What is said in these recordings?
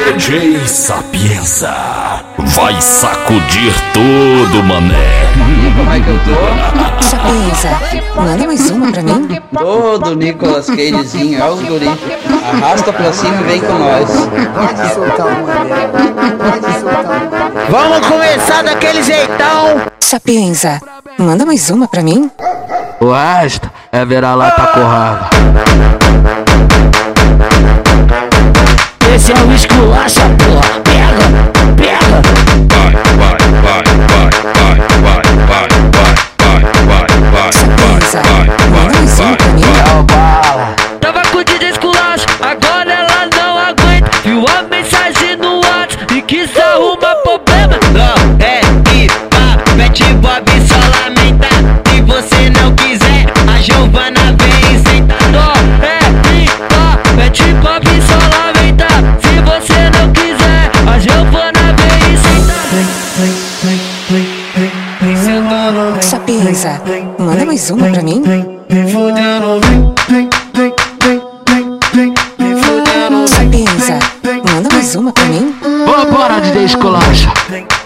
DJ Sapienza vai sacudir tudo, mané. Como é que eu tô? Sapienza, manda mais uma pra mim. Todo Nicolas Cagezinho, é os guri. Arrasta pra cima e vem com nós. Pode soltar o mané. Pode soltar o mané. Vamos começar daquele jeitão. Sapienza, manda mais uma pra mim. O resto é virar lá pra corrada. Esse é o esculacha, porra. mais uma pra mim? Me fudendo, vem, vem, vem, vem, vem, me fudendo. Só pensa, manda mais uma pra mim? Vambora, DJ Escolancha.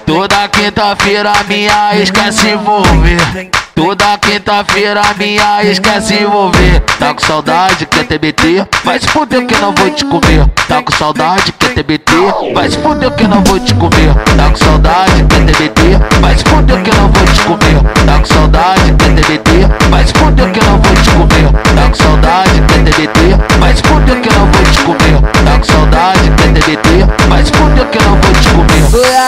Toda quinta-feira minha esquece vou ver. Toda quinta-feira minha esquece envolver. Tá com saudade, quer TBT? Vai se fuder que não vou te comer. Tá com saudade, quer TBT? Vai se fuder que não vou te comer. Tá com saudade, quer TBT? Vai se fuder que não vou te comer. Tá com saudade, quer TBT? Vai se fuder que não vou te comer. Tá com saudade, quer TBT? Vai se fuder que não vou te comer.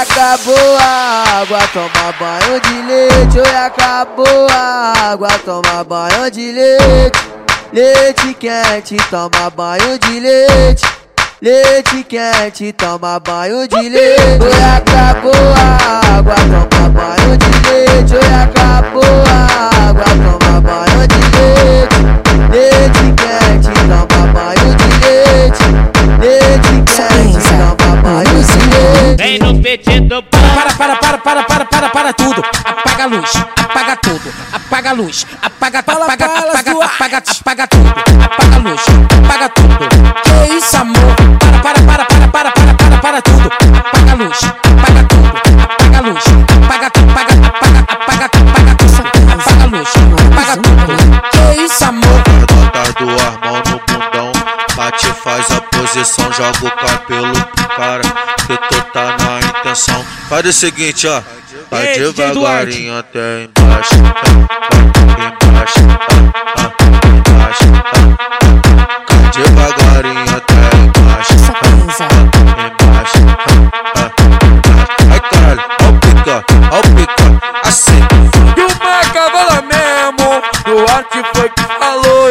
Acabou a água, toma banho de leite. Oi, acabou a água, toma banho de leite. Leite quente, toma banho de leite. Leite quente, toma banho de leite. Oi, acabou a água, toma banho de leite. Oi, acabou a água, toma banho de leite. Leite leite. Vem no PT do Para, para, para, para, para, para, para tudo. Apaga a luz, apaga tudo. Apaga a luz, apaga, apaga, apaga, apaga, apaga tudo. Apaga a luz, Bate faz a posição, joga o cabelo pro cara Que tu tá na intenção Faz o seguinte, ó Vai devagarinho até embaixo vai, Embaixo, ah,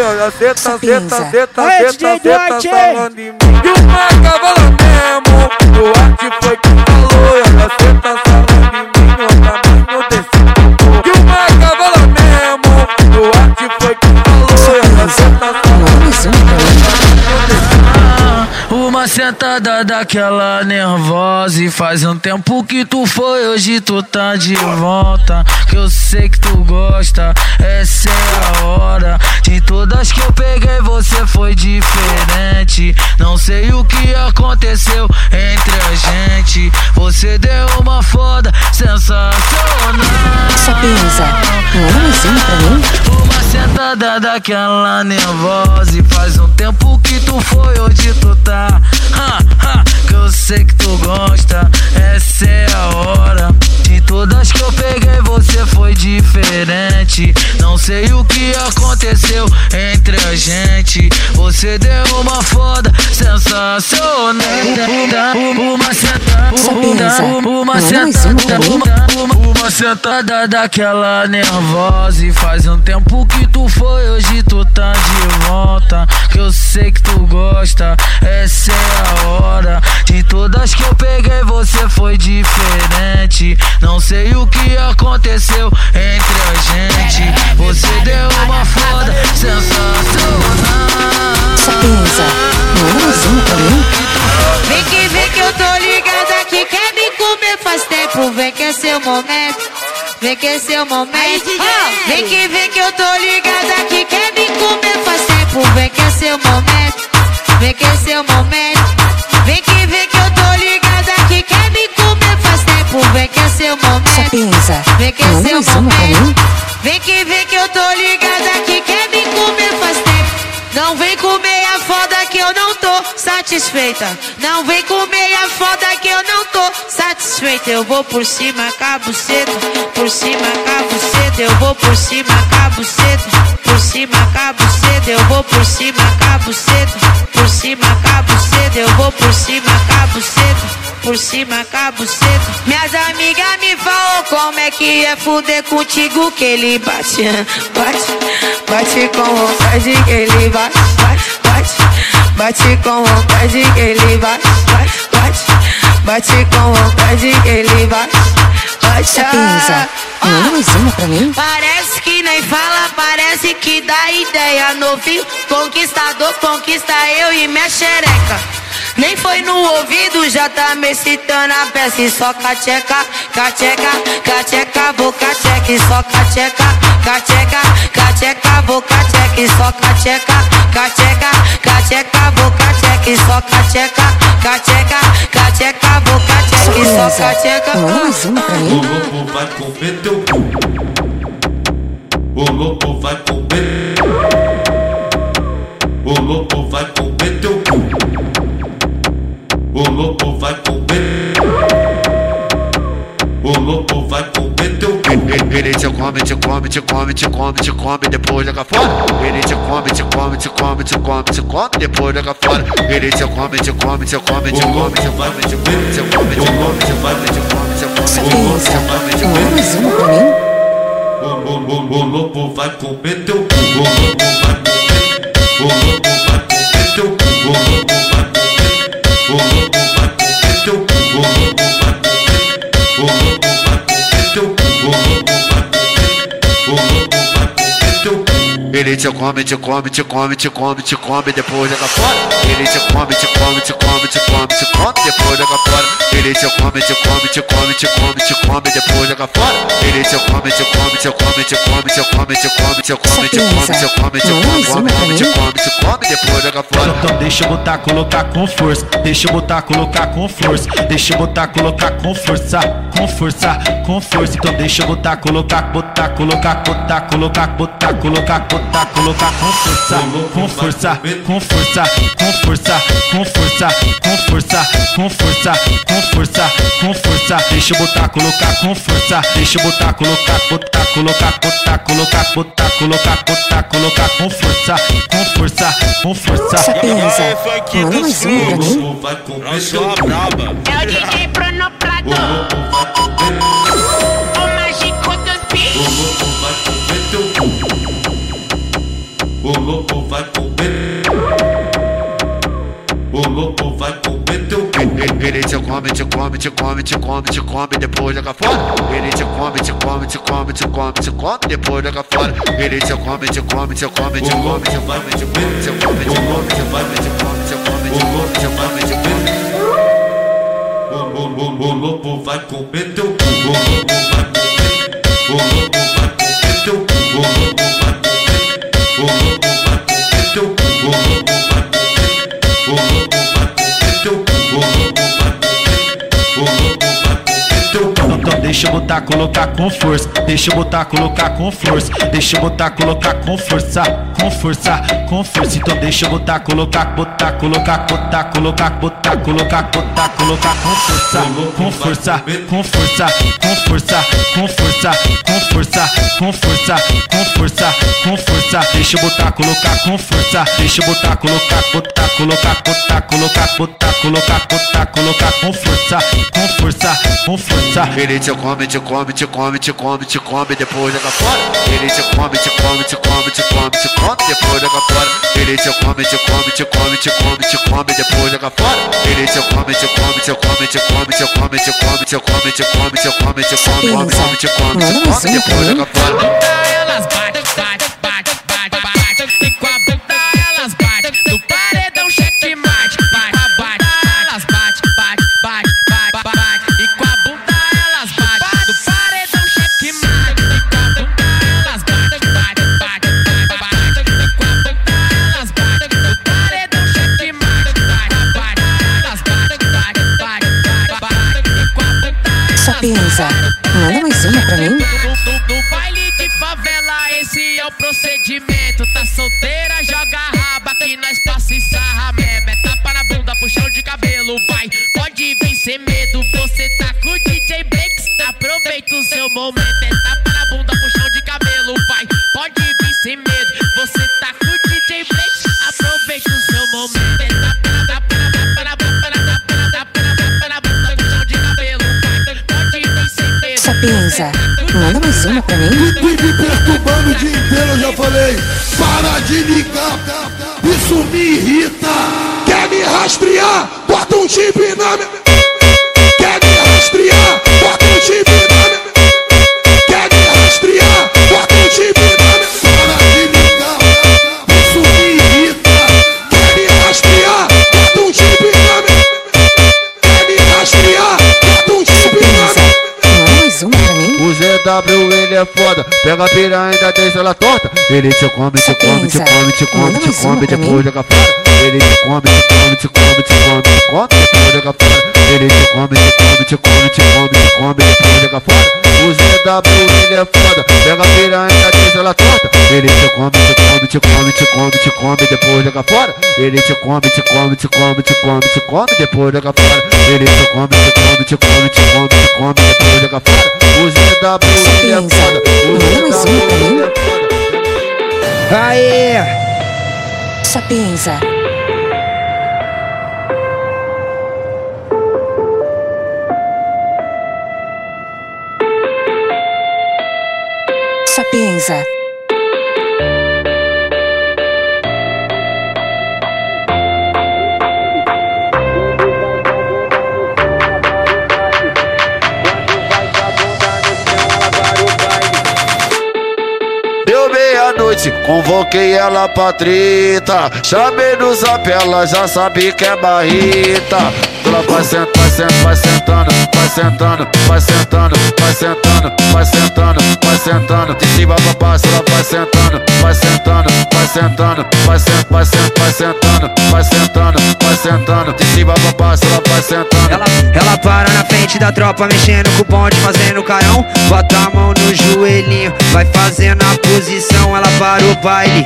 olha, cê tá, cê tá, cê tá, tá, tá falando em mim. E o marca fala mesmo, Duarte foi que falou, olha, cê tá falando em mim, meu caminho desse E o marca fala mesmo, o Duarte foi que falou, olha, cê tá falando em mim, ah, Uma sentada daquela nervosa E faz um tempo que tu foi, hoje tu tá de volta. Que eu sei que tu gosta, essa é a hora. De todas que eu peguei você foi diferente. Não sei o que aconteceu entre a gente. Você deu uma foda sensacional. Sapienza, manda mais uma pra mim. uma sentada daquela nervosa E faz um tempo que tu foi, hoje tu tá. Ha, ha, Que eu sei que tu gosta, essa é a hora. De todas que eu peguei você foi diferente. Não sei o gente Você deu uma foda sensacional. Uma sentada, uma sentada, uma, uma sentada daquela nervosa E faz um tempo que tu foi, hoje tu tá de volta. Que eu sei que tu gosta, essa é a hora. De todas que eu peguei você foi diferente. Não sei o que aconteceu seu é momento. Vem que é seu momento. Ah, vem que vem que eu tô ligada que quer me comer faz tempo. Vem que é seu momento. Vem que é seu momento. Vem que vem que eu tô ligada que quer me comer faz tempo. Vem que é seu momento. Só. Vem que é seu momento. Vem que vem que eu tô ligada que satisfeita. Não vem comer a foda que eu não tô satisfeita. Eu vou por cima, cabo cedo. Por cima, cabo cedo. Eu vou por cima, cabo cedo. Por cima, cabo cedo. Eu vou por cima, cabo cedo. Por cima, cabo cedo. Eu vou por cima, cabo cedo por cima, cabo cedo. Minhas amigas me falam como é que é fuder contigo que ele bate, bate, bate com vontade que ele bate, bate, bate, com vontade que ele bate, bate, bate, bate com vontade que ele bate, bate. Sapienza, manda mais uma pra mim. Parece que nem fala, parece que dá ideia. Novinho, conquistador, conquista eu e minha xereca. Nem foi no ouvido, já tá me excitando a peça e só cacheca, cacheca, cacheca, vou cacheca e só cacheca, cacheca, cacheca, vou cacheca e só cacheca, cacheca, cacheca, vou cacheca e só cacheca, cacheca, cacheca, vou cacheca e só cacheca. Pra O louco vai comer teu cu. O louco vai comer. O louco vai comer. O louco vai comer. O louco vai comer teu cu. Ele te come, te come, te come, te come, te come, depois joga fora. Ele te come, te come, te come, te come, te come, depois joga fora. Ele te come, te come, te come, te come, te come, te come, te come, te come, te come, te come, te come, te come, Sapienza, te manda come. mais uma pra mim. O, o, o, o lobo vai comer teu cu. O lobo vai comer. O lobo vai comer teu cu. O lobo vai Ele te come, te come, te come, te come, te come, depois joga fora. Ele te come, te come, te come, te come, te come, depois joga fora. Ele te come, te come, te come, te come, te come, depois joga fora. Ele te come, te come, te come, te come, te come, te come, te come, te come, te come, te come, come, come, te come, te come, depois joga fora. Então deixa eu botar, colocar com força. Deixa eu botar, colocar com força. Deixa eu botar, colocar com força. Com força, com força. Então deixa eu botar, colocar, botar, colocar, botar, colocar, botar, colocar, botar, colocar com força. Com força, com força, com força, com força, com força, com força, com força, com força. Deixa eu botar, colocar com força. Deixa eu botar, colocar, botar, colocar, botar, colocar, botar, colocar, botar, colocar com força, com força, com força. Sapienza, manda mais uma pra O mim. lobo vai comer teu cu. É o DJ Bruno Prado, come, te come, te come, te come, te come, depois joga fora. Ele te come, te come, te come, te come, te come, depois joga fora. Ele te come, te come, te come, te come, te come, te come, te come, te come, te come, te come, te come, te come, te come, te come. O, o, o, o lobo vai comer teu cu. Botar, colocar com força. Deixa eu botar, colocar com força. Deixa eu botar, colocar com força. Com força, com força. Então deixa eu botar, colocar, botar, colocar, botar, colocar, botar, colocar, botar, colocar com força. Com força, com força, com força, com força, com força, com força, com força, com força. Deixa eu botar, colocar com força. Deixa eu botar, colocar, botar, colocar, botar, colocar, botar, colocar, botar, colocar com força, com força, com força. Ele te come, te come, te come, te come, te come, depois joga fora. Ele te come, te come, te come, te come, te come, depois joga fora. Ele te come, te come, te come, te come, te come, depois joga fora. Ele te come, te come, te come, te come, te come, te come, te come, te come, te come, te come, come, come, te come, te come, depois joga fora. Pra mim. No, baile de favela, esse é o procedimento. Tá solteira, joga raba que nós passa e sarra mesmo. É tapa na bunda, puxão de cabelo, vai. Pode sem medo, você tá com o DJ Breaks. Aproveita o seu momento. É tapa Sapienza, manda mais uma pra mim. me perturbando o dia inteiro, eu já falei. Para de ligar, isso me irrita. Quer me rastrear? Bota um chip na minha. Quer me rastrear? Bota um chip na minha. ZW ele é foda, pega a piranha e ainda deixa ela torta. Ele te come, te come, te come, te come, te come, depois joga fora. Ele te come, te come, te come, te come, te come, depois joga fora. Ele te come, te come, te come, te come, te come, depois joga fora. O ZW ele é foda, pega a piranha e deixa ela torta. Ele te come, te come, te come, te come, te come, depois joga fora. Ele te come, te come, te come, te come, te come, depois joga fora. Ele te come, te come, te come, te come, te come, depois joga fora. O ZW ele é foda, o ZW ele é foda. Aê! Sapienza. Sapienza. Deu meia-noite, convoquei ela pra treta. Chamei no zap, ela já sabe que é barrita. Ela vai sentando, vai sentando, vai sentando, vai sentando, vai sentando, vai sentando, vai sentando, vai sentando. Cima pra baixo, ela vai sentando, vai sentando, vai sentando, vai sentando, vai sentando, vai sentando, vai sentando, vai sentando. Cima pra baixo, ela vai sentando. Ela, ela para na frente da tropa, mexendo com o bonde, fazendo carão. Bota a mão no joelhinho, vai fazendo a posição, ela para o baile.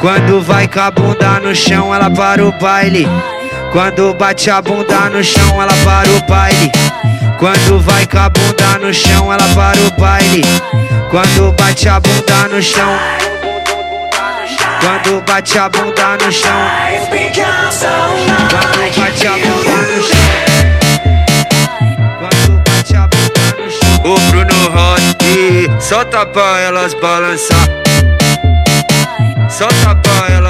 Quando vai com a bunda no chão, ela para o baile. Quando bate a bunda no chão, ela para o baile. Quando vai com a bunda no chão, ela para o baile. Quando bate a bunda no chão. Quando bate a bunda no chão. Quando bate a bunda no chão. O Bruno Rossi, solta pra elas balançar. Solta pra elas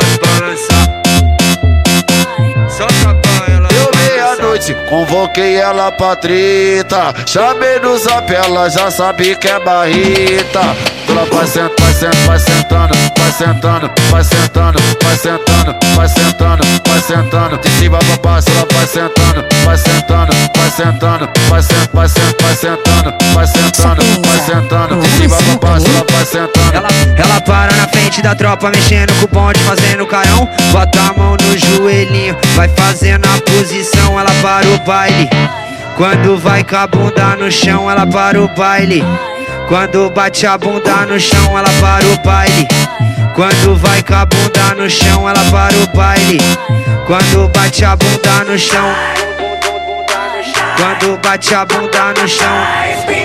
meia-noite, convoquei ela pra treta. Chamei no zap, ela já sabe que é barrita. Ela vai sentando, vai sentando, vai sentando, vai sentando, vai sentando, vai sentando, vai sentando, vai sentando. De cima pra baixo, ela vai sentando, vai sentando, vai sentando, vai sentando, vai sentando, vai sentando, vai sentando, vai sentando. Vai sentando. Ela, ela para na frente da tropa, mexendo com o bonde, fazendo carão. Bota a mão no joelhinho, vai fazendo a posição, ela para o baile. Quando vai com a bunda no chão, ela para o baile. Quando bate a bunda no chão, ela para o baile. Quando vai com a bunda no chão, ela para o baile. Quando bate a bunda no chão. Quando bate a bunda no chão. Quando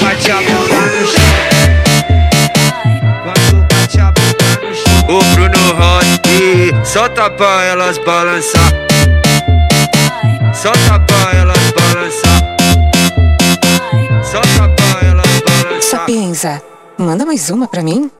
bate a bunda no chão. Quando bate a bunda no chão. O Bruno Rossi, solta pra elas balançar. Solta pra elas balançar. Solta pra elas balançar. Sapienza, manda mais uma pra mim.